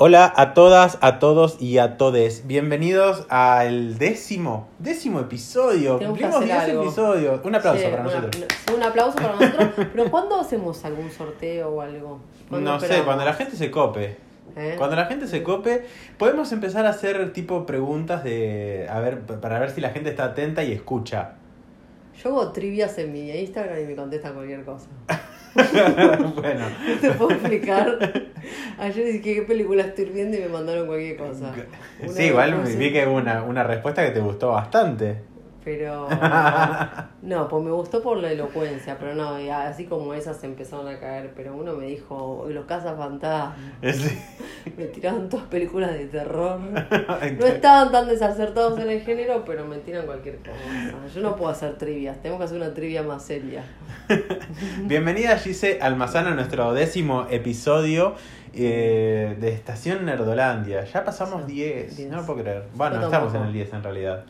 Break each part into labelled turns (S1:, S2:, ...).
S1: Hola a todas, a todos y a todes. Bienvenidos al décimo, décimo episodio. Cumplimos
S2: hacer
S1: 10
S2: algo.
S1: episodios. Un aplauso
S2: Sí,
S1: para
S2: una-
S1: nosotros.
S2: un aplauso para nosotros. Pero ¿cuándo hacemos algún sorteo o algo? ¿Cuándo
S1: No sé, cuando la gente se cope.
S2: ¿Eh?
S1: Cuando la gente se cope, podemos empezar a hacer tipo preguntas de. A ver, para ver si la gente está atenta y escucha.
S2: Yo hago trivias en mi Instagram y me contestan cualquier cosa.
S1: bueno.
S2: No te puedo explicar. Ayer dije qué película estoy viendo y me mandaron cualquier cosa. Una
S1: Sí, igual vi que hubo una, una respuesta que te gustó bastante.
S2: Pero. No, pues me gustó por la elocuencia, pero no, así como esas empezaron a caer. Pero uno me dijo, los cazafantasmas.
S1: Sí.
S2: Me tiraron todas películas de terror. No estaban tan desacertados en el género, pero me tiran cualquier cosa. Yo no puedo hacer trivias, tengo que hacer una trivia más seria.
S1: Bienvenida Gise Almazán a nuestro décimo episodio eh, de Estación Nerdolandia. Ya pasamos 10,
S2: Diez.
S1: no lo puedo creer. Bueno, estamos en el 10 en realidad.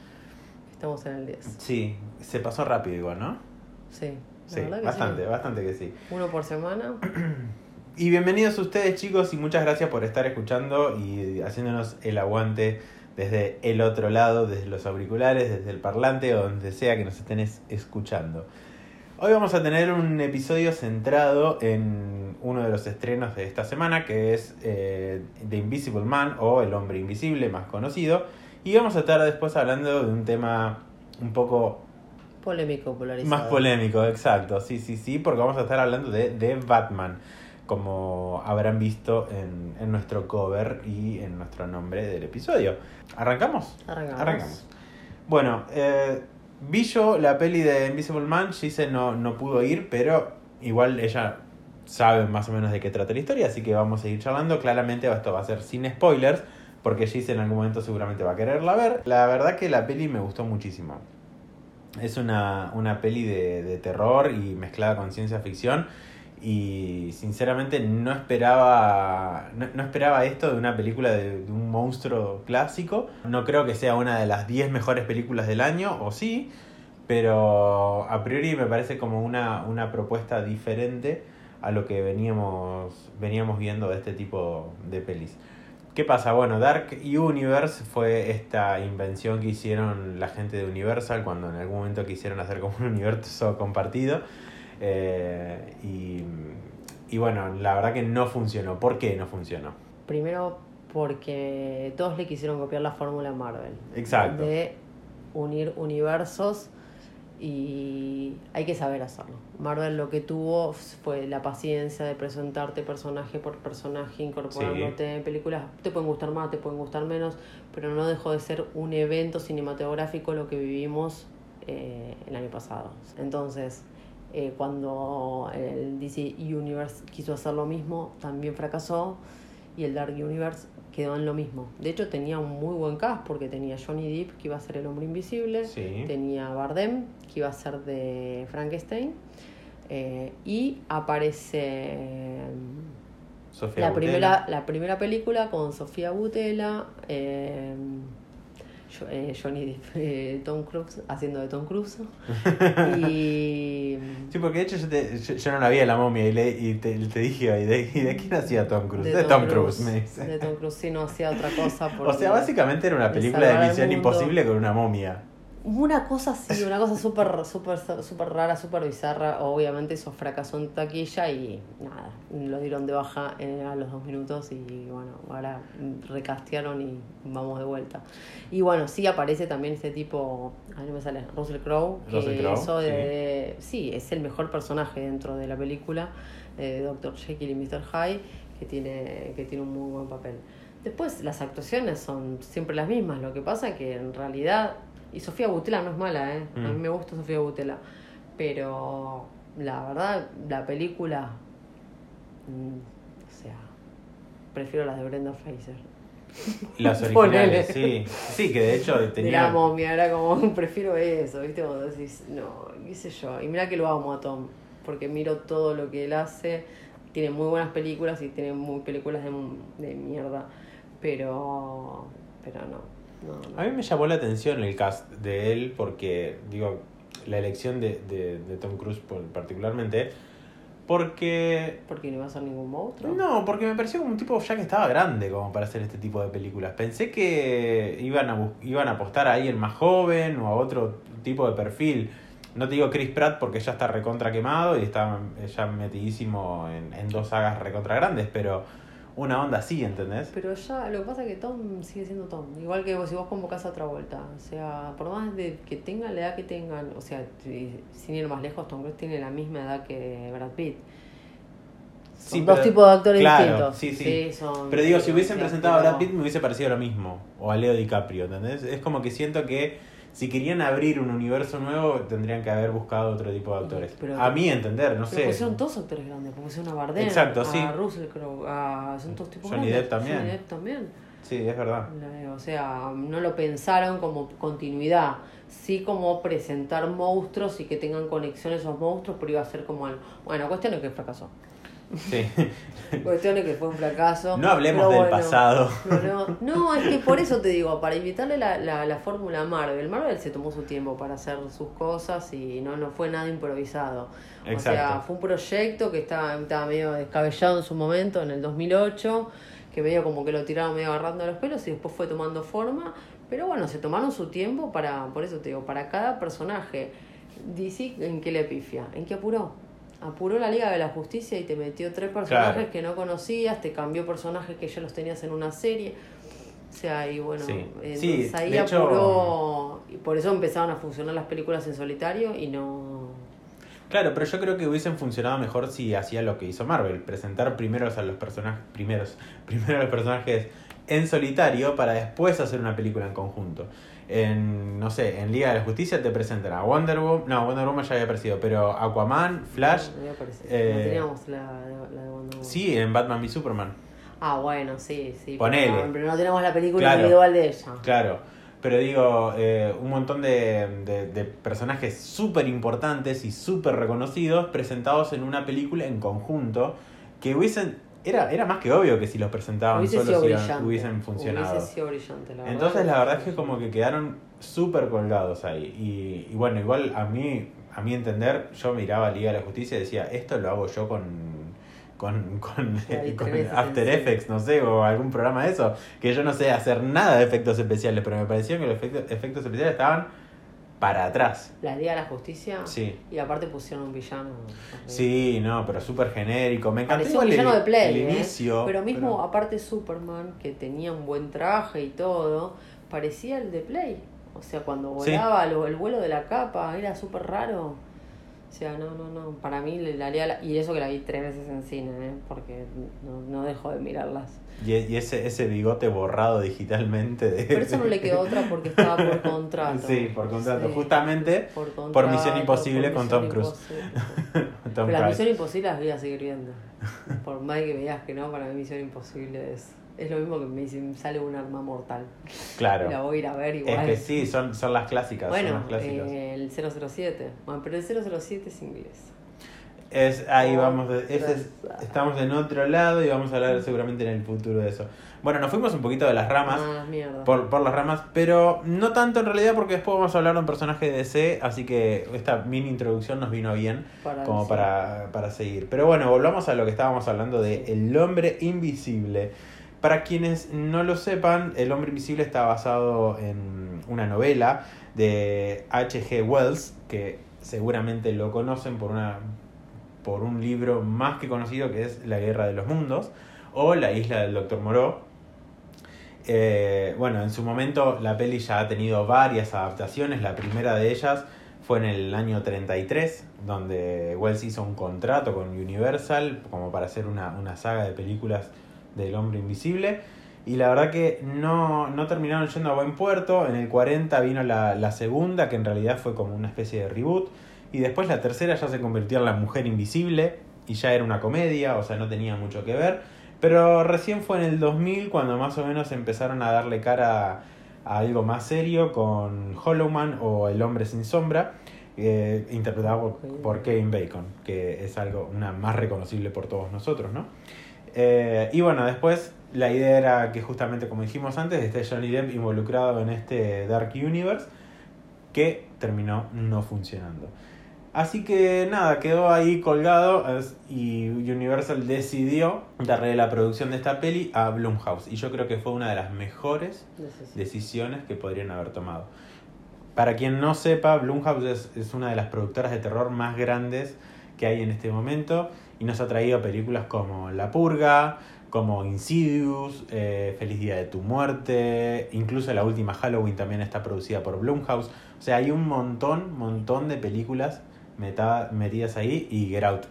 S2: Estamos en el 10.
S1: Sí, se pasó rápido igual, ¿no?
S2: Sí,
S1: bastante,
S2: sí.
S1: bastante que sí.
S2: Uno por semana.
S1: Y bienvenidos ustedes chicos y muchas gracias por estar escuchando y haciéndonos el aguante desde el otro lado, desde los auriculares, desde el parlante o donde sea que nos estén es- escuchando. Hoy vamos a tener un episodio centrado en uno de los estrenos de esta semana que es eh, The Invisible Man o El Hombre Invisible más conocido y vamos a estar después hablando de un tema un poco
S2: Polémico, polarizado.
S1: más polémico, exacto, sí, sí, sí, porque vamos a estar hablando de, de Batman, como habrán visto en, en nuestro cover y en nuestro nombre del episodio. ¿Arrancamos?
S2: Arrancamos.
S1: Arrancamos. Bueno, eh, vi yo la peli de Invisible Man, Gise no, no pudo ir, pero igual ella sabe más o menos de qué trata la historia, así que vamos a seguir charlando. Claramente esto va a ser sin spoilers, porque Gise en algún momento seguramente va a quererla ver. La verdad que la peli me gustó muchísimo. Es una, una peli de, de terror y mezclada con ciencia ficción. Y sinceramente no esperaba. No, no esperaba esto de una película de, de un monstruo clásico. No creo que sea una de las 10 mejores películas del año, o sí. Pero a priori me parece como una, una propuesta diferente a lo que veníamos, veníamos viendo de este tipo de pelis. ¿Qué pasa? Bueno, Dark Universe fue esta invención que hicieron la gente de Universal cuando en algún momento quisieron hacer como un universo compartido. Eh, y, y bueno, la verdad que no funcionó. ¿Por qué no funcionó?
S2: Primero porque todos le quisieron copiar la fórmula Marvel.
S1: Exacto.
S2: De unir universos y hay que saber hacerlo. Marvel lo que tuvo fue la paciencia de presentarte personaje por personaje, incorporándote en películas. Te pueden gustar más, te pueden gustar menos, pero no dejó de ser un evento cinematográfico lo que vivimos eh, el año pasado. Entonces, eh, cuando el DC Universe quiso hacer lo mismo, también fracasó y el Dark Universe quedó en lo mismo. De hecho, tenía un muy buen cast porque tenía Johnny Depp, que iba a ser el hombre invisible,
S1: Sí.
S2: tenía Bardem, que iba a ser de Frankenstein, eh, y aparece
S1: Sofía
S2: la primera, la primera película con Sofía Butela, eh, eh, Johnny eh, Tom Cruise, haciendo de Tom Cruise, y...
S1: Sí, porque de hecho yo, te- yo, yo no la vi a la momia y, le, y te, te dije, ¿y de, y de quién hacía Tom Cruise? De, Tom, Cruise, me dice.
S2: De Tom Cruise, sí, no hacía otra cosa.
S1: O sea, básicamente era una película de Misión. Imposible con una momia.
S2: Una cosa así, una cosa súper súper súper rara, súper bizarra. Obviamente eso fracasó en taquilla y nada, lo dieron de baja eh, a los dos minutos y bueno, ahora recastearon y vamos de vuelta. Y bueno, sí aparece también este tipo, a no me sale, Russell Crowe, que
S1: Russell Crowe,
S2: eso de, sí. es el mejor personaje dentro de la película, eh, Dr. Jekyll y Mr. Hyde, que tiene, que tiene un muy buen papel. Después las actuaciones son siempre las mismas, lo que pasa que en realidad, y Sofía Butela no es mala, ¿eh? a mí
S1: Mm.
S2: me gusta Sofía Butela, pero la verdad, la película, mm, o sea, prefiero las de Brenda Fraser.
S1: Las originales, sí. Sí, que de hecho
S2: De la
S1: tenía...
S2: momia, era como, prefiero eso, ¿viste? Cuando decís, no, qué sé yo. Y mira que lo amo a Tom, porque miro todo lo que él hace. Tiene muy buenas películas y tiene muy películas de, de mierda, pero, pero no. No, no.
S1: A mí me llamó la atención el cast de él porque, digo, la elección de, de, de Tom Cruise por- particularmente Porque.
S2: Porque no iba a ser ningún monstruo.
S1: No, porque me pareció como un tipo ya que estaba grande como para hacer este tipo de películas. Pensé que iban a, iban a apostar ahí el más joven o a otro tipo de perfil. No te digo Chris Pratt porque ya está recontra quemado y está ya metidísimo en, en dos sagas recontra grandes, pero una onda así, ¿entendés?
S2: Pero ya, lo que pasa es que Tom sigue siendo Tom. Igual que si vos convocás a otra vuelta. O sea, por más de que tengan la edad que tengan, o sea, sin ir más lejos, Tom Cruise tiene la misma edad que Brad Pitt. Son dos tipos de actores distintos.
S1: Sí, sí. pero digo, si hubiesen presentado a Brad Pitt me hubiese parecido lo mismo. O a Leo DiCaprio, ¿entendés? Es como que siento que si querían abrir un universo nuevo, tendrían que haber buscado otro tipo de actores. a mí entender, no sé.
S2: Pusieron todos actores grandes, pusieron a Bardem,
S1: Exacto, sí.
S2: a Russell Crowe, a... son todos tipos
S1: Johnny Depp también.
S2: Johnny Depp también.
S1: Sí, es verdad.
S2: O sea, no lo pensaron como continuidad, sí como presentar monstruos y que tengan conexión esos monstruos, pero iba a ser como algo. Bueno, cuestión es que fracasó.
S1: Sí.
S2: Cuestiones que fue un fracaso.
S1: No hablemos del pasado.
S2: No, es que por eso te digo, para invitarle la, la, la fórmula Marvel. Marvel se tomó su tiempo para hacer sus cosas y no, no fue nada improvisado. O sea, fue un proyecto que estaba, estaba medio descabellado en su momento, en el 2008, que medio como que lo tiraron medio agarrando a los pelos y después fue tomando forma. Pero bueno, se tomaron su tiempo para, por eso te digo, para cada personaje. DC, ¿en qué le pifia? ¿En qué apuró? Apuró la Liga de la Justicia y te metió tres personajes que no conocías, te cambió personajes que ya los tenías en una serie. O sea, y bueno, entonces ahí apuró. y por eso empezaron a funcionar las películas en solitario y no.
S1: Claro, pero yo creo que hubiesen funcionado mejor si hacía lo que hizo Marvel, presentar primero a los personajes, primeros, primero a los personajes en solitario para después hacer una película en conjunto en, no sé, en Liga de la Justicia te presentan a Wonder Woman, no, Wonder Woman ya había aparecido, pero Aquaman, Flash...
S2: No, eh, teníamos la, de Wonder Woman.
S1: Sí, en Batman v Superman.
S2: Ah, bueno, sí, sí.
S1: Ponele.
S2: Pero, no tenemos la película individual de ella.
S1: Claro, pero digo, eh, un montón de, de, de personajes súper importantes y súper reconocidos presentados en una película en conjunto que hubiesen era, era más que obvio que si los presentaban solos hubiesen funcionado. Entonces la verdad es que como que quedaron súper colgados ahí. Y, bueno, igual a mí, a mi entender, yo miraba Liga de la Justicia y decía, esto lo hago yo con con, con, After Effects, no sé, o algún programa de eso, que yo no sé hacer nada de efectos especiales, pero me pareció que los efectos, efectos especiales estaban para atrás.
S2: La Liga de la Justicia.
S1: Sí.
S2: Y aparte pusieron un villano.
S1: Sí, no, pero súper genérico. Me encantó
S2: un villano
S1: el,
S2: de Play,
S1: el
S2: ¿eh?
S1: inicio.
S2: Pero mismo, aparte Superman, que tenía un buen traje y todo, parecía el de Play. O sea, cuando volaba el vuelo de la capa, era súper raro. O sea, no, no, no. Para mí, la Liga. Y eso que la vi tres veces en cine, ¿eh? Porque no, no dejo de mirarlas.
S1: Y, ese, ese bigote borrado digitalmente. De...
S2: Pero eso no le quedó otra porque estaba por contrato.
S1: Sí, por contrato. Justamente por, Misión Imposible con Tom Cruise.
S2: Pero las Misión Imposible las voy a seguir viendo. Por más que veas que no, para mí Misión Imposible es, es lo mismo que me dicen, sale un arma mortal.
S1: Claro.
S2: La voy a ir a ver igual.
S1: Es que sí, son, son las clásicas.
S2: Bueno,
S1: son las clásicas.
S2: Eh, el 007. Bueno, pero el 007 es inglés.
S1: Es, ahí vamos, estamos en otro lado y vamos a hablar seguramente en el futuro de eso. Bueno, nos fuimos un poquito de las ramas,
S2: ah,
S1: por, por las ramas, pero no tanto en realidad porque después vamos a hablar de un personaje de DC, así que esta mini introducción nos vino bien como para, para seguir. Pero bueno, volvamos a lo que estábamos hablando de El hombre invisible. Para quienes no lo sepan, El hombre invisible está basado en una novela de H.G. Wells, que seguramente lo conocen por una por un libro más que conocido que es La Guerra de los Mundos o La Isla del Doctor Moreau. Eh, bueno, en su momento la peli ya ha tenido varias adaptaciones. La primera de ellas fue en el año 33, donde Wells hizo un contrato con Universal como para hacer una, una saga de películas del hombre invisible. Y la verdad que no, no, terminaron yendo a buen puerto. En el 40 vino la, la segunda, que en realidad fue como una especie de reboot. Y después la tercera ya se convirtió en La Mujer Invisible y ya era una comedia, o sea, no tenía mucho que ver. Pero recién fue en el 2000 cuando más o menos empezaron a darle cara a, algo más serio con Hollow Man o El Hombre Sin Sombra, eh, interpretado por, Kevin Bacon, que es algo una más reconocible por todos nosotros, ¿no? Eh, y bueno, después la idea era que justamente como dijimos antes, esté Johnny Depp involucrado en este Dark Universe, que terminó no funcionando. Así que nada, quedó ahí colgado y Universal decidió darle la producción de esta peli a Blumhouse. Y yo creo que fue una de las mejores decisiones que podrían haber tomado. Para quien no sepa, Blumhouse es, es una de las productoras de terror más grandes que hay en este momento y nos ha traído películas como La Purga, como Insidious, eh, Feliz Día de tu Muerte, incluso la última Halloween también está producida por Blumhouse. O sea, hay un montón, montón de películas metidas ahí y Get Out.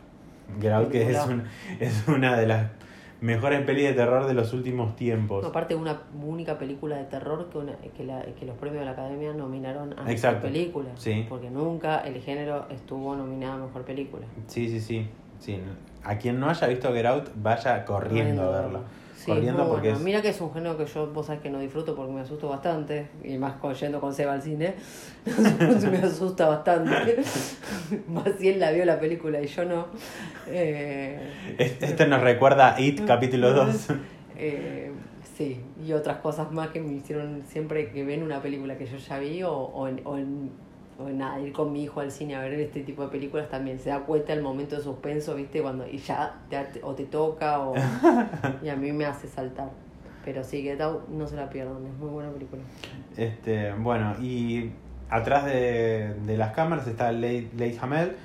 S1: Get Out que es, es una de las mejores pelis de terror de los últimos tiempos.
S2: aparte una única película de terror que, que, la, que, los premios de la Academia nominaron a mejor película. Sí. Porque nunca el género estuvo nominado a mejor película.
S1: Sí, sí, sí. Sí. A quien no haya visto Get Out, vaya corriendo a verlo corriendo porque
S2: Mira que es un género que yo, vos sabés que no disfruto porque me asusto bastante, y más con, yendo con Seba al cine, me asusta bastante. más si él la vio la película y yo no. Eh,
S1: este nos recuerda a It capítulo 2.
S2: Eh, sí, y otras cosas más que me hicieron siempre que ven una película que yo ya vi o, o en o nada, ir con mi hijo al cine a ver este tipo de películas también se da cuenta el momento de suspenso, ¿viste? Cuando y ya te, o te toca o y a mí me hace saltar. Pero sí, Get Out no se la pierdan, es muy buena película.
S1: Este, bueno, y atrás de, de las cámaras está Leigh Hamel,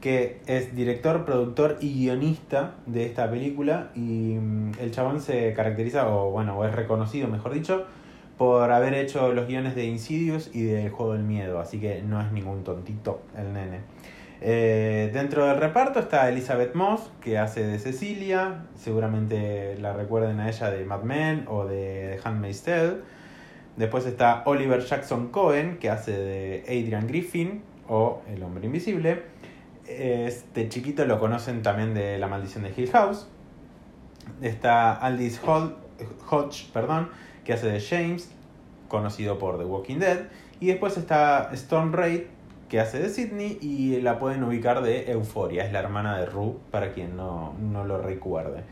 S1: que es director, productor y guionista de esta película y mm, el chabón se caracteriza o bueno, o es reconocido, mejor dicho, por haber hecho los guiones de Insidious y del Juego del Miedo, así que no es ningún tontito el nene. Eh, dentro del reparto está Elizabeth Moss, que hace de Cecilia, seguramente la recuerden a ella de Mad Men o de Handmaid's Tale. Después está Oliver Jackson Cohen, que hace de Adrian Griffin o El Hombre Invisible. Este chiquito lo conocen también de La Maldición de Hill House. Está Aldis Hodge, perdón, que hace de James, conocido por The Walking Dead. Y después está Storm Raid, que hace de Sidney y la pueden ubicar de Euphoria, es la hermana de Rue, para quien no, lo recuerde.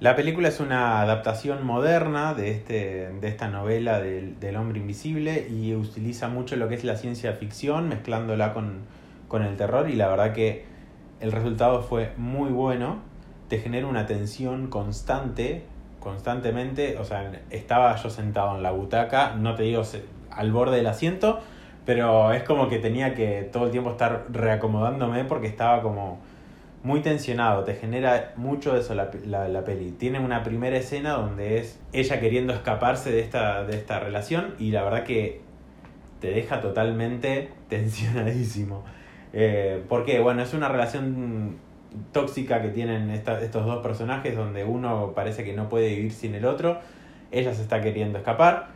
S1: La película es una adaptación moderna de, este, de esta novela del, del, hombre invisible y utiliza mucho lo que es la ciencia ficción mezclándola con, con el terror y la verdad que el resultado fue muy bueno, te genera una tensión constante constantemente, o sea, estaba yo sentado en la butaca, no te digo al borde del asiento, pero es como que tenía que todo el tiempo estar reacomodándome porque estaba como muy tensionado, te genera mucho eso la, la, peli. Tiene una primera escena donde es ella queriendo escaparse de esta, de esta relación y la verdad que te deja totalmente tensionadísimo. Eh, porque, bueno, es una relación tóxica que tienen estos dos personajes donde uno parece que no puede vivir sin el otro, ella se está queriendo escapar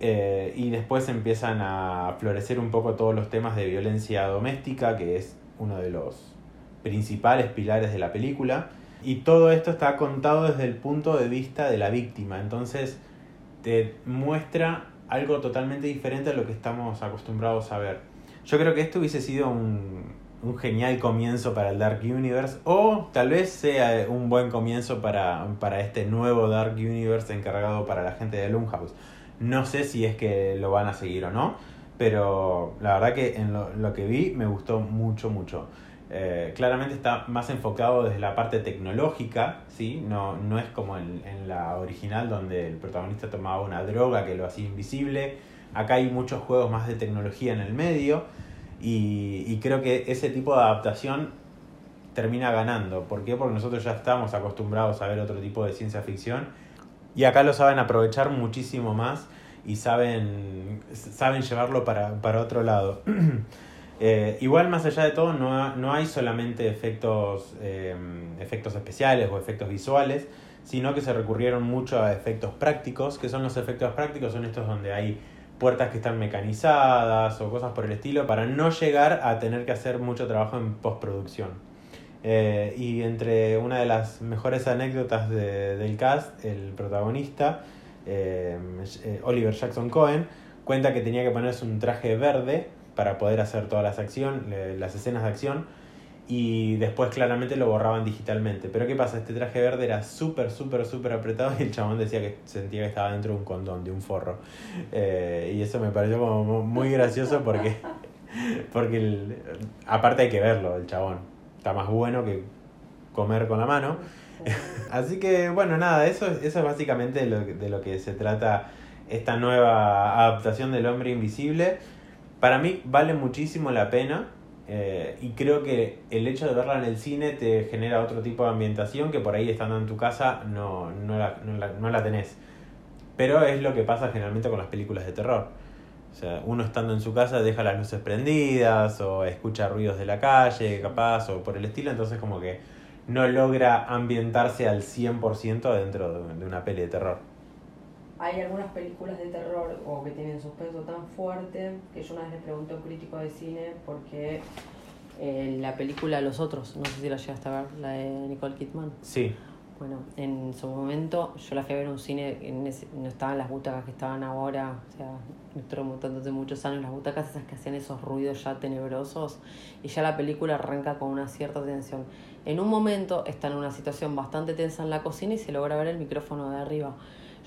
S1: eh, y después empiezan a florecer un poco todos los temas de violencia doméstica, que es uno de los principales pilares de la película. Y todo esto está contado desde el punto de vista de la víctima, entonces te muestra algo totalmente diferente a lo que estamos acostumbrados a ver. Yo creo que esto hubiese sido un, un genial comienzo para el Dark Universe o tal vez sea un buen comienzo para, para este nuevo Dark Universe encargado para la gente de Blumhouse. No sé si es que lo van a seguir o no, pero la verdad que en lo, que vi me gustó mucho, mucho. Eh, claramente está más enfocado desde la parte tecnológica, ¿sí? no, no es como en, en la original donde el protagonista tomaba una droga que lo hacía invisible. Acá hay muchos juegos más de tecnología en el medio y, creo que ese tipo de adaptación termina ganando. ¿Por qué? Porque nosotros ya estamos acostumbrados a ver otro tipo de ciencia ficción y acá lo saben aprovechar muchísimo más y saben, saben llevarlo para, para otro lado. Eh, igual, más allá de todo, no, no hay solamente efectos, eh, efectos especiales o efectos visuales, sino que se recurrieron mucho a efectos prácticos. que son los efectos prácticos? Son estos donde hay puertas que están mecanizadas o cosas por el estilo para no llegar a tener que hacer mucho trabajo en postproducción. Eh, y entre una de las mejores anécdotas del cast, el protagonista, eh, eh, Oliver Jackson Cohen, cuenta que tenía que ponerse un traje verde para poder hacer todas las, acción, las escenas de acción y después claramente lo borraban digitalmente. Pero ¿qué pasa? Este traje verde era súper, súper, súper apretado y el chabón decía que sentía que estaba dentro de un condón, de un forro. Eh, y eso me pareció como muy gracioso porque Porque aparte hay que verlo, el chabón. Está más bueno que comer con la mano. Así que bueno, nada, eso, eso es básicamente de lo, de lo que se trata esta nueva adaptación del hombre invisible. Para mí vale muchísimo la pena. Eh, y creo que el hecho de verla en el cine te genera otro tipo de ambientación que por ahí estando en tu casa no, no, la, no, la, no la tenés. Pero es lo que pasa generalmente con las películas de terror. O sea, uno estando en su casa deja las luces prendidas o escucha ruidos de la calle, capaz, o por el estilo, entonces como que no logra ambientarse al 100% dentro de una peli de terror.
S2: Hay algunas películas de terror o que tienen suspenso tan fuerte que yo una vez le pregunté a un crítico de cine porque eh, la película Los Otros, no sé si la llegaste a ver, la de Nicole Kidman.
S1: Sí.
S2: Bueno, en su momento yo la fui a ver en un cine, en no estaban las butacas que estaban ahora, o sea, estoy hace muchos años, las butacas esas que hacían esos ruidos ya tenebrosos y ya la película arranca con una cierta tensión. En un momento está en una situación bastante tensa en la cocina y se logra ver el micrófono de arriba.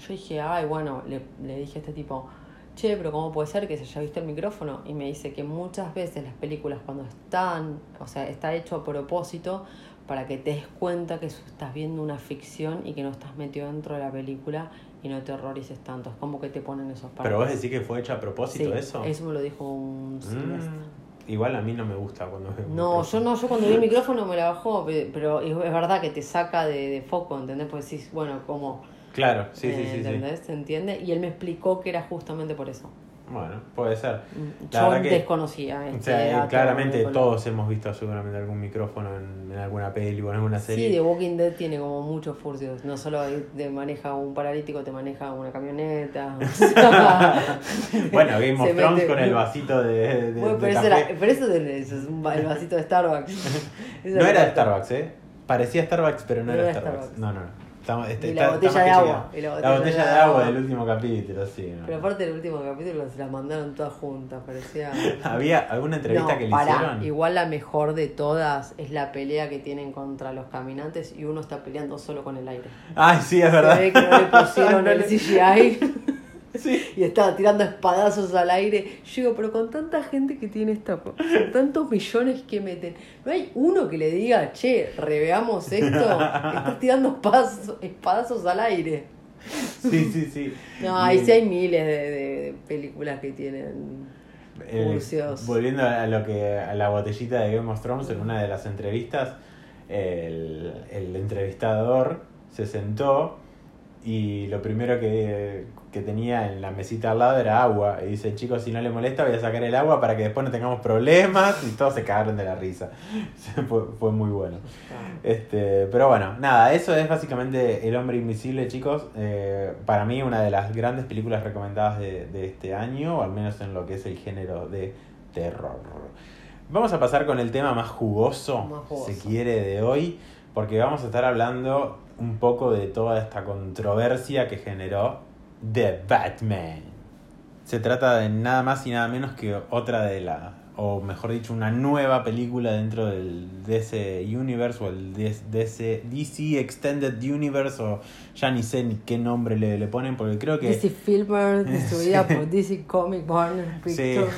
S2: Yo dije, ay, bueno, le, le dije a este tipo, che, pero ¿cómo puede ser que se haya visto el micrófono? Y me dice que muchas veces las películas cuando están, o sea, está hecho a propósito, para que te des cuenta que estás viendo una ficción y que no estás metido dentro de la película y no te horrorices tanto. Es como que te ponen esos
S1: partes. Pero vos decís que fue hecho a propósito eso.
S2: Eso me lo dijo un
S1: mm, Igual a mí no me gusta cuando
S2: No, yo no, yo cuando vi el micrófono me la bajó, pero es verdad que te saca de, de foco, ¿entendés? Porque decís, bueno, como...
S1: Claro, sí, sí, sí.
S2: ¿Entendés? ¿Se entiende? Y él me explicó que era justamente por eso.
S1: Bueno, puede ser.
S2: Mm, yo desconocía.
S1: Este claramente todos hemos visto seguramente algún micrófono en, alguna peli o en alguna serie.
S2: Sí, The Walking Dead tiene como muchos furcios. No solo te maneja un paralítico, te maneja una camioneta.
S1: bueno, Game of Thrones con el vasito de.
S2: bueno, pero, eso es un, el vasito de Starbucks.
S1: no era de Starbucks, ¿eh? Parecía Starbucks, pero no, era, Starbucks. No, no, no.
S2: Este, y, la botella de agua,
S1: la botella, de, agua, del último capítulo, sí.
S2: Pero aparte del último capítulo se la mandaron todas juntas, parecía...
S1: ¿Había alguna entrevista que le hicieron?
S2: Igual la mejor de todas es la pelea que tienen contra los caminantes y uno está peleando solo con el aire.
S1: Ay, sí, es verdad.
S2: Se ve que no le pusieron el CGI. Y estaba tirando espadazos al aire. Yo digo, pero con tanta gente que tiene esta. tantos millones que meten. ¿No hay uno que le diga, che, reveamos esto? Estás tirando espadazos, espadazos al aire.
S1: Sí, sí, sí.
S2: No, ahí sí hay miles de, películas que tienen. Eh,
S1: volviendo a lo que a la botellita de Game of Thrones, en una de las entrevistas, el, el entrevistador se sentó y lo primero que, que, tenía en la mesita al lado era agua. Y dice, chicos, si no le molesta, voy a sacar el agua para que después no tengamos problemas. Y todos se cagaron de la risa. fue, fue, muy bueno. Este, pero bueno, nada, eso es básicamente El hombre invisible, chicos. Eh, para mí una de las grandes películas recomendadas de, de este año, o al menos en lo que es el género de terror. Vamos a pasar con el tema más jugoso, más jugoso. se quiere, de hoy, porque vamos a estar hablando un poco de toda esta controversia que generó The Batman. Se trata de nada más y nada menos que otra de las o mejor dicho, una nueva película dentro del DC Universe o el DC, DC Extended Universe o ya ni sé ni qué nombre le, le ponen porque creo que...
S2: DC Filmer, distribuida por DC Comic Warner Pictures.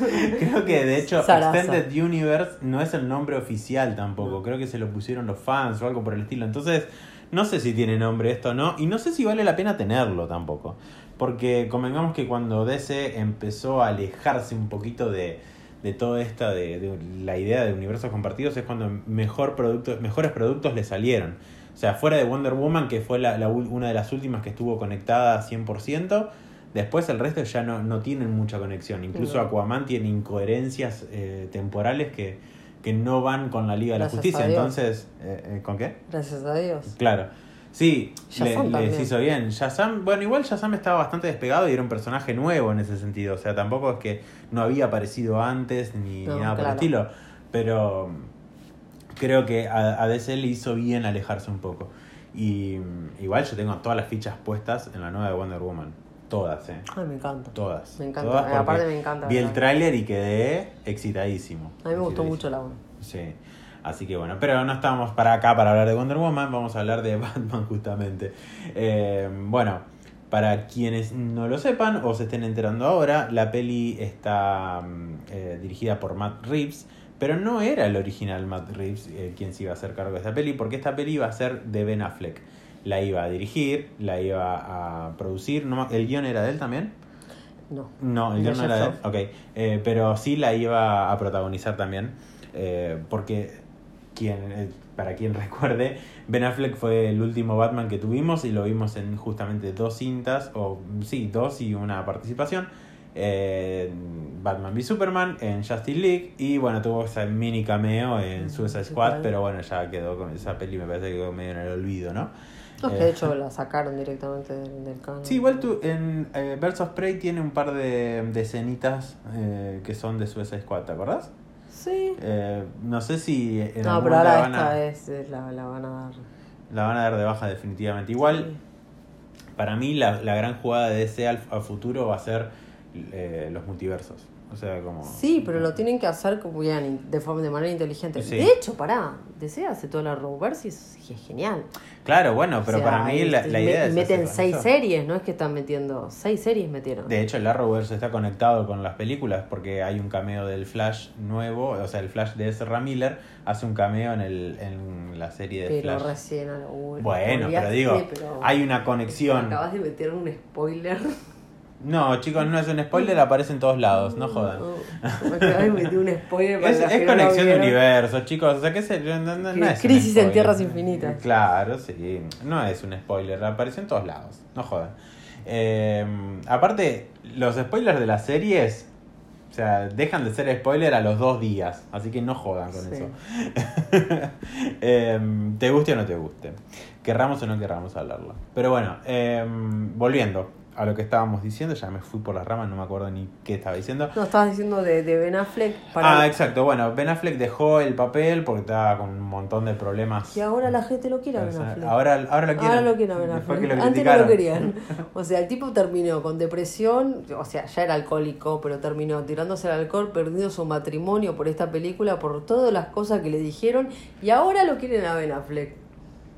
S1: creo que de hecho Extended Universe no es el nombre oficial tampoco, creo que se lo pusieron los fans o algo por el estilo. Entonces, no sé si tiene nombre esto o no y no sé si vale la pena tenerlo tampoco. Porque convengamos que cuando DC empezó a alejarse un poquito de, de toda esta, de, la idea de universos compartidos, es cuando mejor producto, mejores productos le salieron. O sea, fuera de Wonder Woman, que fue la, una de las últimas que estuvo conectada 100%, después el resto ya no, no tienen mucha conexión. Incluso Aquaman tiene incoherencias eh, temporales que, que no van con la Liga de la Justicia. Entonces, eh, eh, ¿con qué?
S2: Gracias a Dios.
S1: Claro. Sí, les hizo bien. Shazam, bueno, igual Shazam estaba bastante despegado y era un personaje nuevo en ese sentido. O sea, tampoco es que no había aparecido antes ni, nada por el estilo. Pero creo que a, DC le hizo bien alejarse un poco. Y igual yo tengo todas las fichas puestas en la nueva de Wonder Woman. Todas, ¿eh?
S2: Ay, me encanta.
S1: Todas.
S2: Me encanta. Aparte me encanta.
S1: Vi el tráiler y quedé excitadísimo.
S2: A mí me gustó mucho la 1.
S1: Sí. Así que bueno, pero no estamos para acá para hablar de Wonder Woman, vamos a hablar de Batman justamente. Eh, bueno, Para quienes no lo sepan o se estén enterando ahora, la peli está mm, eh, dirigida por Matt Reeves, pero no era el original Matt Reeves eh, quien se iba a hacer cargo de esta peli, porque esta peli iba a ser de Ben Affleck. La iba a dirigir, la iba a producir, no, ¿el guion era de él también?
S2: No.
S1: No, el guion no era de él, ok. Eh, pero sí la iba a protagonizar también, porque quien, para quien recuerde, Ben Affleck fue el último Batman que tuvimos y lo vimos en justamente dos cintas, o sí, dos y una participación. En Batman v Superman, en Justice League y bueno, tuvo ese mini cameo en Suicide Squad, pero bueno, ya quedó con esa peli, me parece que quedó medio en el olvido, ¿no?
S2: No, que de eh, hecho la sacaron directamente del, canal.
S1: Sí, igual tú, en eh, of Prey tiene un par de, de escenitas eh, que son de Suicide Squad, ¿te acordás?
S2: Sí.
S1: Eh, no sé si
S2: en No, pero ahora esta es, eh, la, la, van a dar.
S1: La van a dar de baja definitivamente. Igual, para mí la, la, gran jugada de DC al, futuro va a ser eh, los multiversos. O sea, como...
S2: Sí, pero lo tienen que hacer como bien, de, forma, de manera inteligente. De hecho, pará, DC hace toda la Roverse y es genial.
S1: Claro, bueno, pero para mí la, la idea
S2: es. Meten seis series, no es que están metiendo. Seis series metieron.
S1: De hecho, el Arrowverse está conectado con las películas porque hay un cameo del Flash nuevo, o sea, el Flash de Ezra Miller hace un cameo en, el, en la serie de
S2: pero
S1: Flash.
S2: recién
S1: Bueno, pero digo, hay una conexión.
S2: Acabas de meter un spoiler.
S1: No, chicos, no es un spoiler, aparece en todos lados, no jodan.
S2: un spoiler
S1: es, conexión de universos, chicos. O sea, que no, es
S2: Crisis en Tierras Infinitas.
S1: Claro, sí. No es un spoiler, aparece en todos lados, no jodan. Eh, aparte, los spoilers de las series, o sea, dejan de ser spoiler a los dos días. Así que no jodan con eso. eh, te guste o no te guste. Querramos o no querramos hablarlo. Pero bueno, eh, volviendo a lo que estábamos diciendo, ya me fui por las ramas, no me acuerdo ni qué estaba diciendo.
S2: No, estabas diciendo de, de Ben Affleck.
S1: Para... Ah, exacto, bueno, Ben Affleck dejó el papel porque estaba con un montón de problemas.
S2: Y ahora la gente lo quiere a Ben Affleck.
S1: Ahora, ahora lo quieren.
S2: Ahora lo quieren a Ben Affleck. Antes no lo querían. O sea, el tipo terminó con depresión, o sea, ya era alcohólico, pero terminó tirándose el alcohol, perdiendo su matrimonio por esta película, por todas las cosas que le dijeron, y ahora lo quieren a Ben Affleck.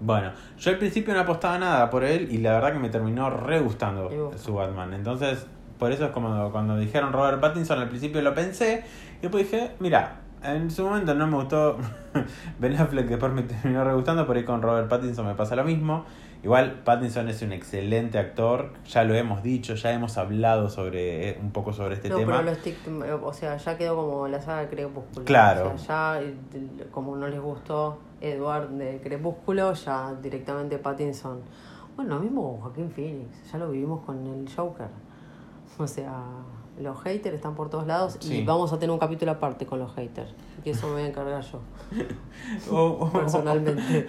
S1: Bueno, yo al principio no apostaba nada por él y la verdad que me terminó re gustando su Batman. Entonces, por eso es como cuando dijeron Robert Pattinson, al principio lo pensé y después dije, mira, en su momento no me gustó Ben Affleck, después me terminó re gustando, por ahí con Robert Pattinson me pasa lo mismo. Igual Pattinson es un excelente actor, ya lo hemos dicho, ya hemos hablado sobre eh, un poco sobre este tema.
S2: Pero o sea, ya quedó como la saga de Crepúsculo.
S1: Claro.
S2: O sea, ya como no les gustó Edward de Crepúsculo, ya directamente Pattinson. Bueno, lo mismo con Joaquín Phoenix, ya lo vivimos con el Joker. O sea, los haters están por todos lados y vamos a tener un capítulo aparte con los haters. Y eso me voy a encargar yo. personalmente.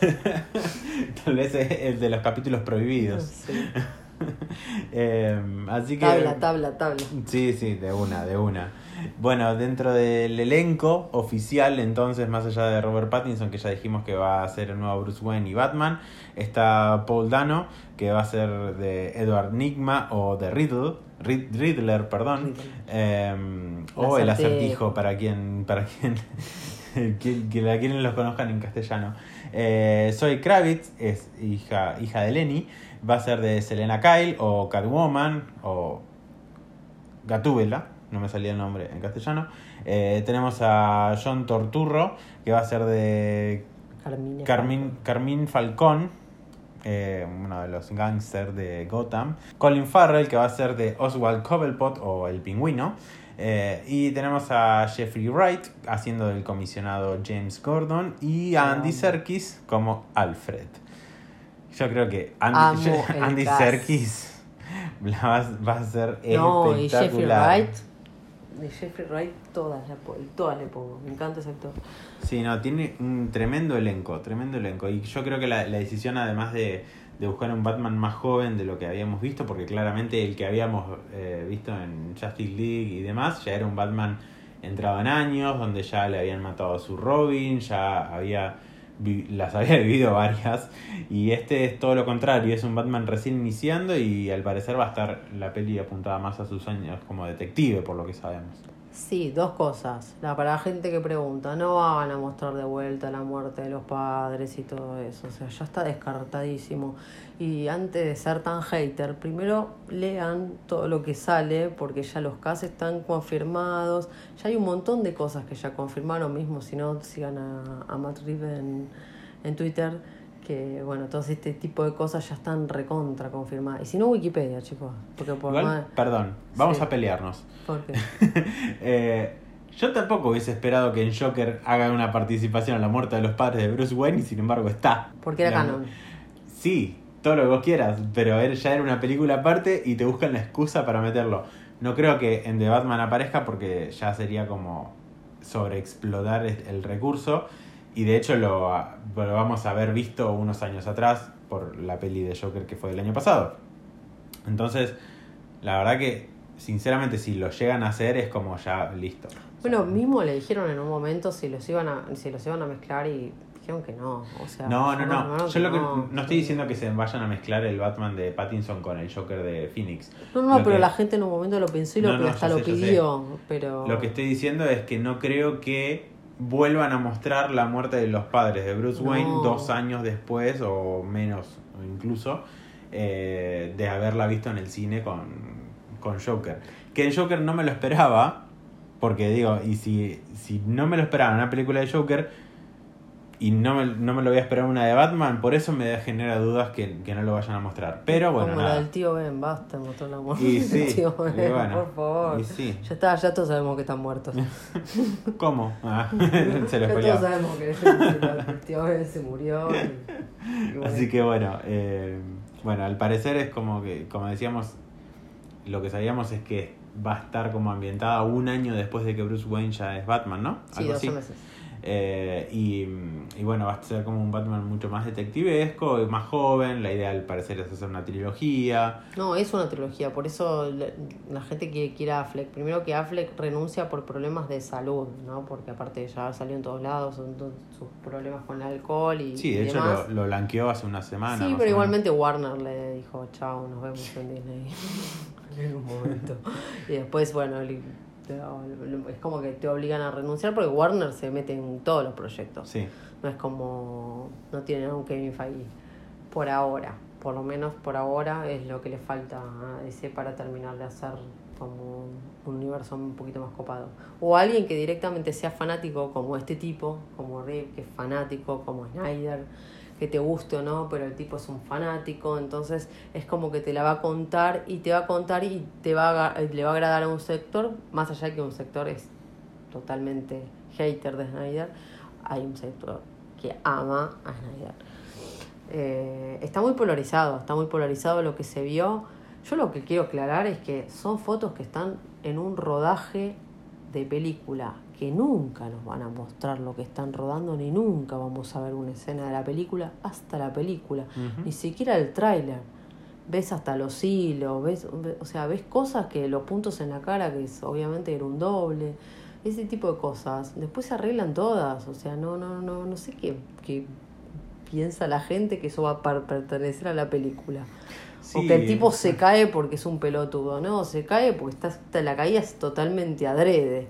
S1: Tal vez es el de los capítulos prohibidos. Em, así que.
S2: Tabla, tabla, tabla.
S1: Sí, sí, de una, de una. Bueno, dentro del elenco oficial, entonces, más allá de Robert Pattinson, que ya dijimos que va a ser el nuevo Bruce Wayne y Batman, está Paul Dano, que va a ser de Edward Nigma o de Riddle, Riddler, perdón, em, o el acertijo para quien, para quien, que, la quienes los conozcan en castellano. Eh, Zoe Kravitz es hija, hija de Lenny, va a ser de Selena Kyle o Catwoman o Gatúbela no me salía el nombre en castellano. Eh, tenemos a John Torturro, que va a ser de Carmín, Carmín Falcón, eh, uno de los gangsters de Gotham. Colin Farrell, que va a ser de Oswald Cobblepot o El Pingüino. Eh, y tenemos a Jeffrey Wright haciendo del comisionado James Gordon y a Andy Serkis como Alfred. Yo creo que Andy, Andy Serkis va, a ser no, espectacular. Y Jeffrey Wright
S2: de Jeffrey Wright, todas, todas le pongo. Me encanta ese actor.
S1: Sí, no, tiene un tremendo elenco, tremendo elenco. Y yo creo que la, la decisión, además de, de, buscar un Batman más joven de lo que habíamos visto, porque claramente el que habíamos eh, visto en Justice League y demás, ya era un Batman entrado en años, donde ya le habían matado a su Robin, ya había las había vivido varias y este es todo lo contrario, es un Batman recién iniciando y al parecer va a estar la peli apuntada más a sus años como detective por lo que sabemos.
S2: Sí, dos cosas. La, para la gente que pregunta, no van a mostrar de vuelta la muerte de los padres y todo eso. O sea, ya está descartadísimo. Y antes de ser tan hater, primero lean todo lo que sale, porque ya los casos están confirmados. Ya hay un montón de cosas que ya confirmaron mismo. Si no, sigan a, a Matt Reeves en, en Twitter que bueno, todo este tipo de cosas ya están recontra confirmadas. Y si no, Wikipedia, chicos. Porque por
S1: Igual, perdón, vamos a pelearnos.
S2: ¿Por qué?
S1: eh, yo tampoco hubiese esperado que en Joker haga una participación en la muerte de los padres de Bruce Wayne y sin embargo está.
S2: Porque era canon.
S1: Sí, todo lo que vos quieras, pero él ya era una película aparte y te buscan la excusa para meterlo. No creo que en The Batman aparezca porque ya sería como sobreexplotar el recurso. Y de hecho lo, lo vamos a haber visto unos años atrás por la peli de Joker que fue del año pasado. Entonces, la verdad que, sinceramente, si lo llegan a hacer es como ya listo.
S2: Bueno, mismo le dijeron en un momento si los iban a, si los iban a mezclar y dijeron que no. O sea,
S1: no, no, no. Yo lo que no, estoy diciendo que se vayan a mezclar el Batman de Pattinson con el Joker de Phoenix.
S2: No, no, pero la gente en un momento lo pensó y lo, hasta lo pidió. Pero...
S1: Lo que estoy diciendo es que no creo que vuelvan a mostrar la muerte de los padres de Bruce Wayne dos años después o menos incluso eh, de haberla visto en el cine con, con Joker. Que el Joker no me lo esperaba, porque digo, y si, si no me lo esperaba en una película de Joker, y no me, no me lo voy a esperar una de Batman, por eso me genera dudas que, que no lo vayan a mostrar. Pero bueno,
S2: Como
S1: nada.
S2: la del tío Ben, basta mostrar la muerte
S1: y sí,
S2: tío Ben,
S1: y bueno,
S2: por favor.
S1: y sí.
S2: Ya está, ya todos sabemos que están muertos.
S1: ¿Cómo? Ah, se lo
S2: ya todos sabemos que el tío Ben se murió. y- y bueno.
S1: Así que bueno, eh, bueno, al parecer es como que, como decíamos, lo que sabíamos es que va a estar como ambientada un año después de que Bruce Wayne ya es Batman, ¿no?
S2: Sí, 12 meses.
S1: Eh, y, y bueno, va a ser como un Batman mucho más detectivesco, y más joven. La idea al parecer es hacer una trilogía.
S2: No, es una trilogía, por eso la, la gente quiere, quiere a Affleck. Primero que Affleck renuncia por problemas de salud, ¿no? Porque aparte ya salió en todos lados, son todos sus problemas con el alcohol y,
S1: Sí, de
S2: y
S1: hecho
S2: demás.
S1: lo, lo blanqueó hace una semana.
S2: Sí, pero igualmente Warner le dijo, chao, nos vemos en Disney. en un momento. Y después, bueno, es como que te obligan a renunciar porque Warner se mete en todos los proyectos.
S1: Sí,
S2: No es como, no tienen un Kevin Feige por ahora. Por lo menos por ahora es lo que le falta a DC para terminar de hacer como un universo un poquito más copado. O alguien que directamente sea fanático como este tipo, como Reeve, que es fanático, como Snyder, que te guste o no, pero el tipo es un fanático, entonces es como que te la va a contar y te va a contar y te va a, aga- le va a agradar a un sector, más allá de que un sector es totalmente hater de Snyder, hay un sector que ama a Snyder. Eh, está muy polarizado, está muy polarizado lo que se vio. Yo lo que quiero aclarar es que son fotos que están en un rodaje de película, que nunca nos van a mostrar lo que están rodando, ni nunca vamos a ver una escena de la película hasta la película, ni siquiera el tráiler. Ves hasta los hilos, ves, o sea, ves cosas que los puntos en la cara, que es, obviamente era un doble, ese tipo de cosas. Después se arreglan todas, o sea, no, no, no, no sé qué, qué piensa la gente que eso va a per- pertenecer a la película. o que el tipo se cae porque es un pelotudo, no, se cae porque está, está- la caída es totalmente adrede.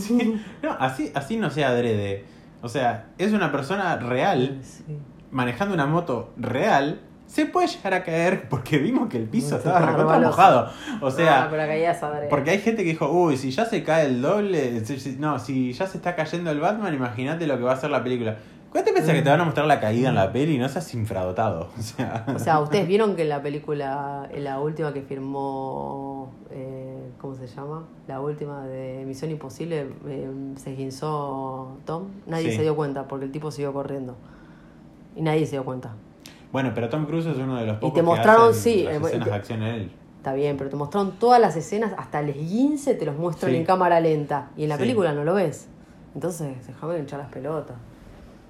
S1: sí. No, así, así no sea adrede. O sea, es una persona real
S2: Sí.
S1: manejando una moto real. Se puede llegar a caer porque vimos que el piso estaba recontra mojado. O sea,
S2: pero
S1: porque hay gente que dijo, uy, si ya se cae el doble, si- si- no, si ya se está cayendo el Batman, imagínate lo que va a ser la película. ¿Cuánto te pensás que te van a mostrar la caída en la peli y no seas infradotado? O sea,
S2: O sea, ustedes vieron que en la película, en la última que firmó, eh, ¿cómo se llama? La última de Misión Imposible, eh, se guinzó Tom. Nadie
S1: Sí.
S2: se dio cuenta porque el tipo siguió corriendo. Y nadie se dio cuenta.
S1: bueno, pero Tom Cruise es uno de los pocos
S2: te mostraron,
S1: que
S2: sí,
S1: las
S2: eh,
S1: escenas
S2: te-
S1: de acción en él.
S2: Está bien, pero te mostraron todas las escenas, hasta el esguince te los muestran
S1: Sí.
S2: en cámara lenta. Y en la
S1: Sí.
S2: película no lo ves. Entonces, déjame de hinchar las pelotas.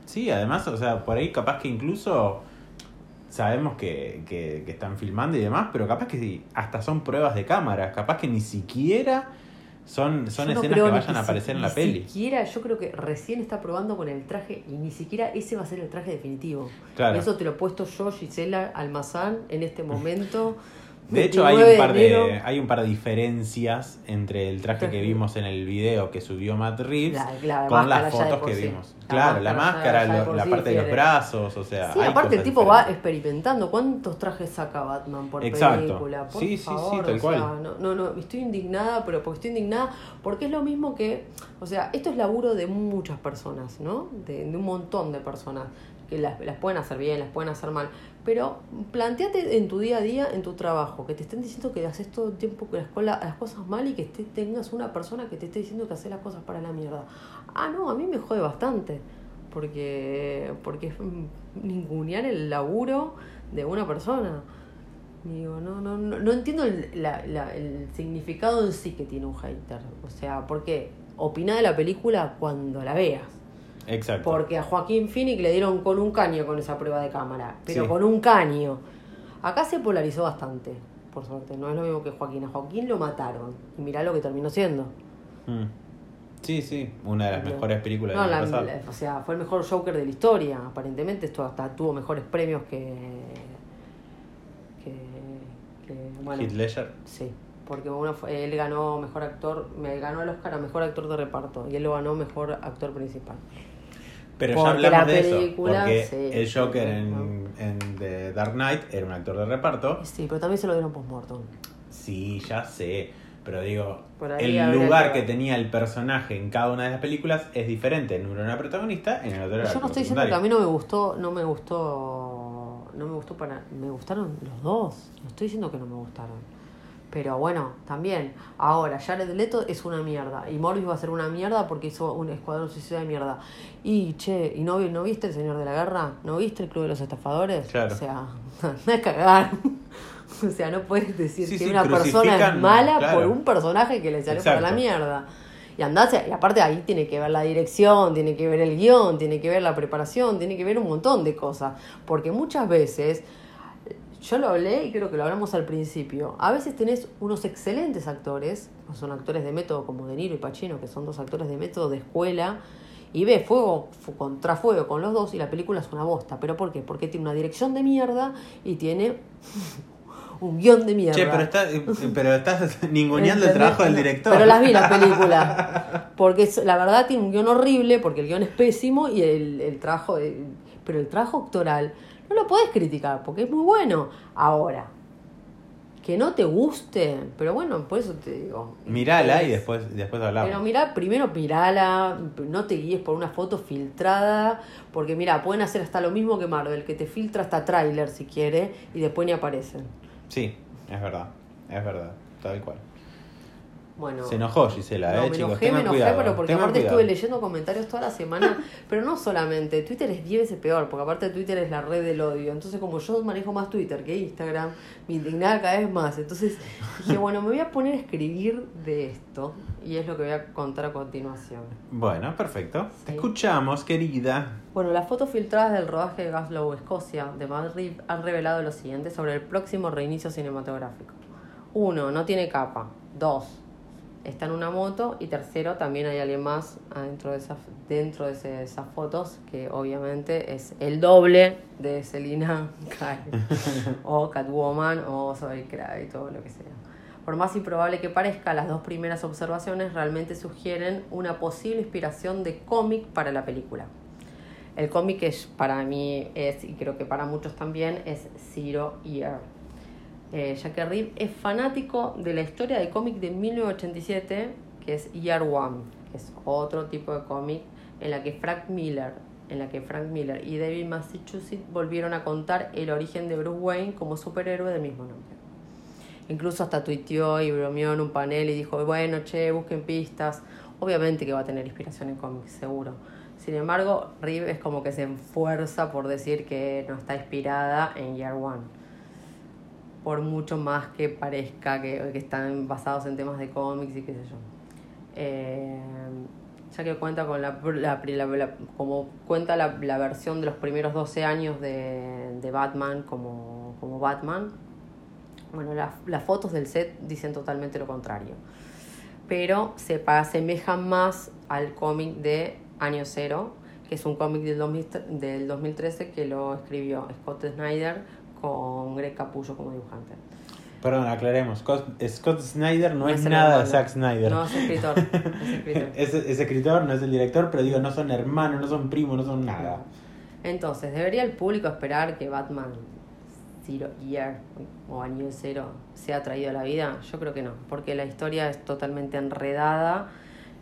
S1: Sí, además, o sea, por ahí capaz que incluso sabemos que, que, que están filmando y demás, pero capaz que sí, hasta son pruebas de cámara, capaz que ni siquiera son, son
S2: no
S1: escenas que
S2: ni
S1: vayan a
S2: si-
S1: aparecer en la
S2: ni
S1: peli.
S2: siquiera, yo creo que recién está probando con el traje y ni siquiera ese va a ser el traje definitivo.
S1: Claro.
S2: Eso te lo he puesto yo, Gisela Almazán, en este momento.
S1: De hecho, hay un, par de, hay un par de diferencias entre el traje que vimos en el video que subió Matt Reeves con las fotos que vimos. claro, la máscara, la, parte de los brazos, o sea.
S2: Sí, aparte el tipo va experimentando. ¿Cuántos trajes saca Batman por película? Por sí, favor, sí, sí, tal cual. no, no, no, estoy indignada, pero porque estoy indignada porque es lo mismo que. O sea, esto es laburo de muchas personas, ¿no? De, de un montón de personas que las, las, pueden hacer bien, las pueden hacer mal, pero planteate en tu día a día, en tu trabajo, que te estén diciendo que haces todo el tiempo que las, las cosas mal y que tengas una persona que te esté diciendo que haces las cosas para la mierda. Ah, no, a mí me jode bastante, porque, porque es ningunear el laburo de una persona. Digo, no, no, no, no entiendo el, la, la, el significado en sí que tiene un hater. O sea, porque opina de la película cuando la veas
S1: Exacto.
S2: Porque a Joaquín Phoenix le dieron con un caño con esa prueba de cámara, pero con un caño. Acá se polarizó bastante, por suerte. No es lo mismo que Joaquín. A Joaquín lo mataron. Y mirá lo que terminó siendo.
S1: Mm. Sí, sí, una de las mejores películas no, la,
S2: O sea, fue el mejor Joker de la historia. Aparentemente esto hasta tuvo mejores premios que... que, que
S1: bueno, Ledger.
S2: Sí, porque uno él ganó mejor actor, me ganó el Oscar a mejor actor de reparto y él lo ganó mejor actor principal.
S1: Pero ya hablamos de eso, porque el Joker en, en, The Dark Knight era un actor de reparto.
S2: Sí, pero también se lo dieron post-mortem.
S1: Sí, ya sé. Pero digo, el lugar que... tenía el personaje en cada una de las películas es diferente. En uno era protagonista, en el otro era
S2: Yo no estoy diciendo que a mí no me gustó, no me gustó, no me gustó para, me gustaron los dos. No estoy diciendo que no me gustaron. Pero bueno, también, ahora Jared Leto es una mierda. Y Morbius va a ser una mierda porque hizo un escuadrón suicida de mierda. Y che, ¿y no, no viste El Señor de la Guerra? ¿No viste El Club de los Estafadores?
S1: Claro.
S2: O sea, no es cagar. o sea, no puedes decir que una persona es mala por un personaje que le salió para la mierda. Y andás, y aparte ahí tiene que ver la dirección, tiene que ver el guion, tiene que ver la preparación, tiene que ver un montón de cosas. Porque muchas veces yo lo hablé y creo que lo hablamos al principio. A veces tenés unos excelentes actores, son actores de método como De Niro y Pacino, que son dos actores de método de escuela, y ves fuego contra fuego con los dos y la película es una bosta. ¿Pero por qué? Porque tiene una dirección de mierda y tiene un guion de mierda.
S1: Che, pero, está, eh, pero estás ninguneando el trabajo del director.
S2: Pero las vi las películas. Porque la verdad tiene un guion horrible, porque el guion es pésimo y el, el trabajo... pero el trabajo actoral no lo podés criticar porque es muy bueno. Ahora, que no te guste, pero bueno, por eso te digo.
S1: Mirala y después, después hablamos.
S2: Pero mira, primero mirala, no te guíes por una foto filtrada, porque mira, pueden hacer hasta lo mismo que Marvel, que te filtra hasta tráiler si quiere y después ni aparecen.
S1: Sí, es verdad, es verdad, tal cual.
S2: Bueno,
S1: se enojó Gisela,
S2: no,
S1: eh,
S2: me
S1: chicos.
S2: Enojé, me enojé, pero porque aparte estuve leyendo comentarios toda la semana. pero no solamente, Twitter es 10 veces peor, porque aparte Twitter es la red del odio. Entonces, como yo manejo más Twitter que Instagram, me indignaba cada vez más. Entonces dije, bueno, me voy a poner a escribir de esto. Y es lo que voy a contar a continuación.
S1: Bueno, perfecto. Te escuchamos, querida.
S2: Bueno, las fotos filtradas del rodaje de Glasgow, Escocia, de Madrid, han revelado lo siguiente sobre el próximo reinicio cinematográfico. Uno, no tiene capa. Dos, está en una moto y tercero también hay alguien más dentro de esas dentro de esas fotos que obviamente es el doble de Selina o Catwoman o Zoe Kravitz o lo que sea. Por más improbable que parezca, las dos primeras observaciones realmente sugieren una posible inspiración de cómic para la película. El cómic es para mí es y creo que para muchos también es Zero Year eh, ya que es fanático de la historia de cómic de 1987, que es Year One, que es otro tipo de cómic en la que Frank Miller, en la que Frank Miller y David Massachusetts volvieron a contar el origen de Bruce Wayne como superhéroe del mismo nombre. Incluso hasta tuiteó y bromeó en un panel y dijo, bueno, che, busquen pistas. Obviamente que va a tener inspiración en cómics, seguro. Sin embargo, Reeve es como que se enfuerza por decir que no está inspirada en Year One por mucho más que parezca que, están basados en temas de cómics y qué sé yo. Eh, ya que cuenta con la, como cuenta la, versión de los primeros 12 años de, Batman como, como, Batman, bueno, las fotos del set dicen totalmente lo contrario. Pero se asemejan más al cómic de Año Cero, que es un cómic del, del 2013 que lo escribió Scott Snyder con Greg Capullo como dibujante.
S1: Perdón, aclaremos. Scott Snyder no, es, nada de Zack Snyder.
S2: No, es escritor. Es escritor.
S1: es, escritor, no es el director, pero digo, no son hermanos, no son primos, no son nada.
S2: Entonces, ¿debería el público esperar que Batman Zero Year o Año Cero sea traído a la vida? Yo creo que no, porque la historia es totalmente enredada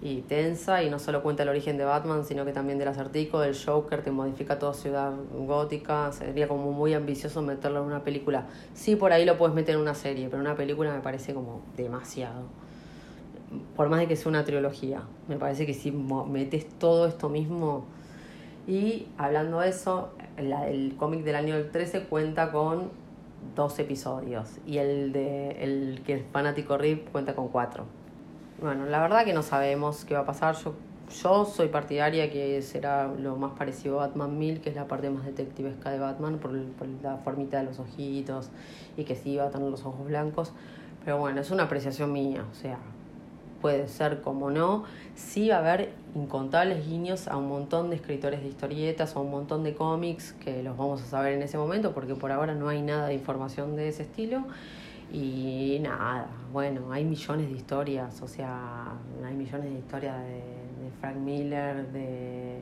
S2: y tensa y no solo cuenta el origen de Batman, sino que también del acertico, del Joker que modifica toda ciudad gótica. Sería como muy ambicioso meterlo en una película. Sí, por ahí lo puedes meter en una serie, pero una película me parece como demasiado. Por más de que sea una trilogía, me parece que si metes todo esto mismo. Y hablando de eso, el cómic del año 13 cuenta con dos episodios y el de el que es fanático Rip cuenta con cuatro. Bueno, la verdad que no sabemos qué va a pasar. Yo, yo soy partidaria que será lo más parecido a Batman 1000, que es la parte más detectivesca de Batman, por, la formita de los ojitos y que sí va a tener los ojos blancos. Pero bueno, es una apreciación mía, o sea, puede ser como no. Sí va a haber incontables guiños a un montón de escritores de historietas o un montón de cómics que los vamos a saber en ese momento, porque por ahora no hay nada de información de ese estilo. Y nada, bueno, hay millones de historias, o sea, hay millones de historias de, Frank Miller, de...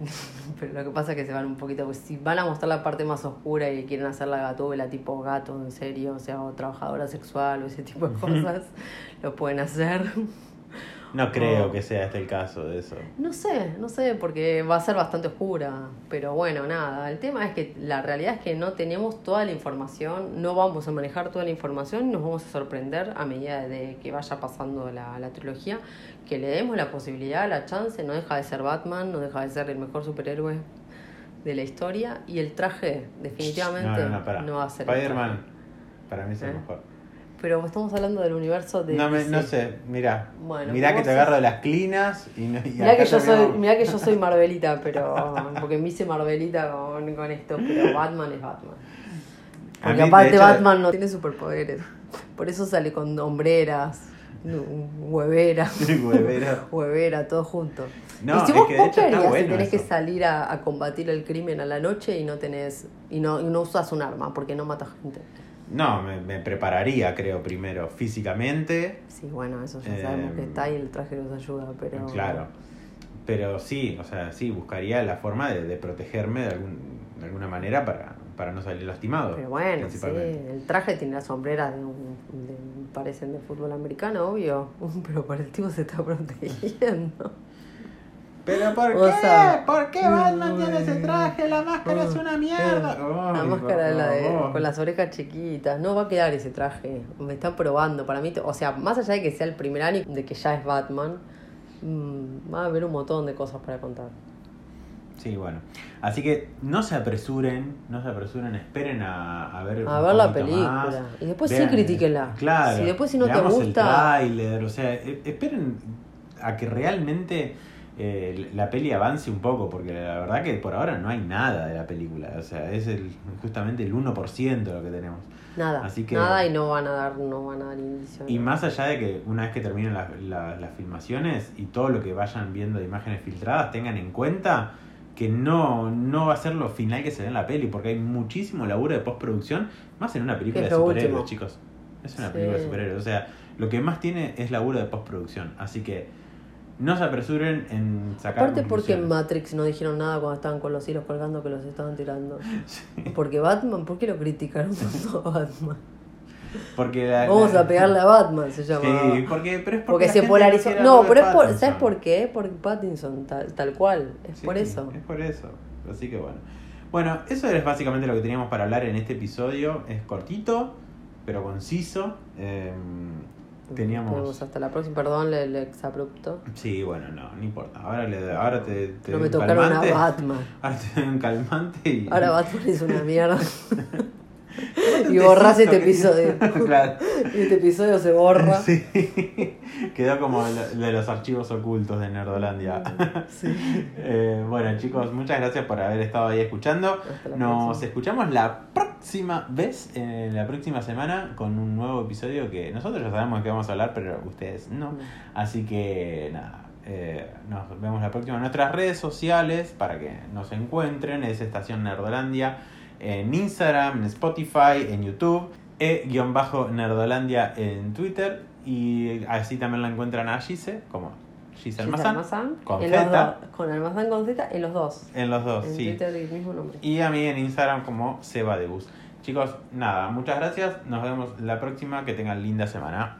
S2: Pero lo que pasa es que se van un poquito, pues si van a mostrar la parte más oscura y quieren hacer la gatúbela tipo gato, en serio, o sea, o trabajadora sexual o ese tipo de cosas, lo pueden hacer.
S1: No creo que sea este el caso de eso.
S2: No sé, no sé, porque va a ser bastante oscura. Pero bueno, nada. El tema es que la realidad es que no tenemos toda la información, no vamos a manejar toda la información y nos vamos a sorprender a medida de que vaya pasando la, la trilogía. Que le demos la posibilidad, la chance, no deja de ser Batman, no deja de ser el mejor superhéroe de la historia. Y el traje, definitivamente, no, va a ser.
S1: Spider-Man, para mí es el ¿Eh? mejor.
S2: Pero estamos hablando del universo de.
S1: No, no sé, mira. Bueno, mirá que te agarro de las clinas y, no,
S2: mirá, que yo soy, mirá que yo soy Marvelita, pero. Porque me hice Marvelita con, con esto, pero Batman es Batman. Porque aparte Batman no tiene superpoderes. Por eso sale con hombreras, huevera. huevera. huevera, todo junto. No, y si vos, que vos si tenés que salir a, a, combatir el crimen a la noche y no tenés. y no, y no usas un arma porque no matas gente.
S1: No, me, prepararía, creo, primero físicamente.
S2: Sí, bueno, eso ya sabemos que está y el traje nos ayuda, pero...
S1: Claro, pero sí, o sea, sí, buscaría la forma de, protegerme de, algún, de alguna manera para, para no salir lastimado.
S2: Pero bueno, sí, el traje tiene las sombreras de un, parecen de fútbol americano, obvio, pero para el tipo se está protegiendo.
S1: ¿Pero por qué? ¿Por qué Batman tiene ese traje? La máscara es una mierda.
S2: la máscara la de, con las orejas chiquitas. No va a quedar ese traje. Me están probando. Para mí, o sea, más allá de que sea el primer año de que ya es Batman, mm, va a haber un montón de cosas para contar.
S1: Sí, bueno. Así que no se apresuren, no se apresuren, esperen a, a ver.
S2: A ver la película. Y después sí critiquenla.
S1: Claro.
S2: Si después si no te gusta.
S1: El tráiler, o sea, e, esperen a que realmente eh, la peli avance un poco, porque la verdad que por ahora no hay nada de la película, o sea, es el, justamente el 1% de lo que tenemos.
S2: Nada, Así que, nada y no van a dar, no van a dar indicio.
S1: Y más allá de que una vez que terminen las filmaciones y todo lo que vayan viendo de imágenes filtradas, tengan en cuenta que no, no va a ser lo final que se ve en la peli, porque hay muchísimo laburo de postproducción, más en una película de superhéroes, chicos. Es una película de superhéroes, o sea, lo que más tiene es laburo de postproducción, así que no se apresuren en sacar.
S2: Aparte, porque en Matrix no dijeron nada cuando estaban con los hilos colgando que los estaban tirando. Porque Batman, ¿por qué lo criticaron tanto a Batman?
S1: Porque
S2: Vamos a pegarle a Batman, se llama.
S1: Sí, porque, pero es
S2: porque, se polarizó. No, pero es por, ¿sabes por qué? Porque Pattinson, tal, tal cual. Es por eso.
S1: Es por eso. Así que bueno. Bueno, eso es básicamente lo que teníamos para hablar en este episodio. Es cortito, pero conciso. Eh, Teníamos...
S2: hasta la próxima, perdón el exabrupto.
S1: Sí, bueno, no, no importa. Ahora, le, ahora te, te
S2: no me tocaron a Batman.
S1: Ahora te doy un calmante y...
S2: Ahora Batman es una mierda. y borras este episodio. claro. Y este episodio se borra.
S1: Sí. Quedó como de los archivos ocultos de Nerdolandia. Sí. eh, bueno, chicos, muchas gracias por haber estado ahí escuchando. Nos escuchamos la próxima vez, en la próxima semana, con un nuevo episodio que nosotros ya sabemos de qué vamos a hablar, pero ustedes no. Así que nada. Eh, nos vemos la próxima en nuestras redes sociales para que nos encuentren. Es Estación Nerdolandia en Instagram, en Spotify, en YouTube. E-Nerdolandia en Twitter. Y así también la encuentran a Gise, como Gise Almazán.
S2: Con Z. con Almazán con Z en los dos.
S1: En los dos,
S2: en
S1: sí.
S2: Twitter el mismo nombre.
S1: Y a mí en Instagram como Seba de Bus. Chicos, nada, muchas gracias. Nos vemos la próxima. Que tengan linda semana.